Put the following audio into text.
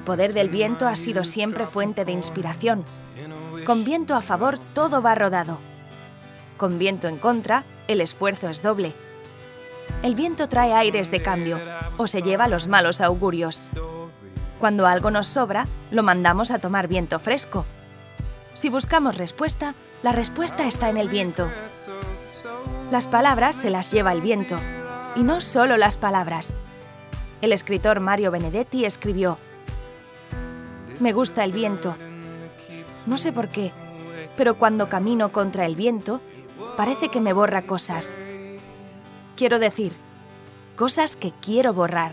poder del viento ha sido siempre fuente de inspiración. Con viento a favor todo va rodado. Con viento en contra, el esfuerzo es doble. El viento trae aires de cambio o se lleva los malos augurios. Cuando algo nos sobra, lo mandamos a tomar viento fresco. Si buscamos respuesta, la respuesta está en el viento. Las palabras se las lleva el viento. Y no solo las palabras. El escritor Mario Benedetti escribió, Me gusta el viento. No sé por qué, pero cuando camino contra el viento, parece que me borra cosas. Quiero decir, cosas que quiero borrar.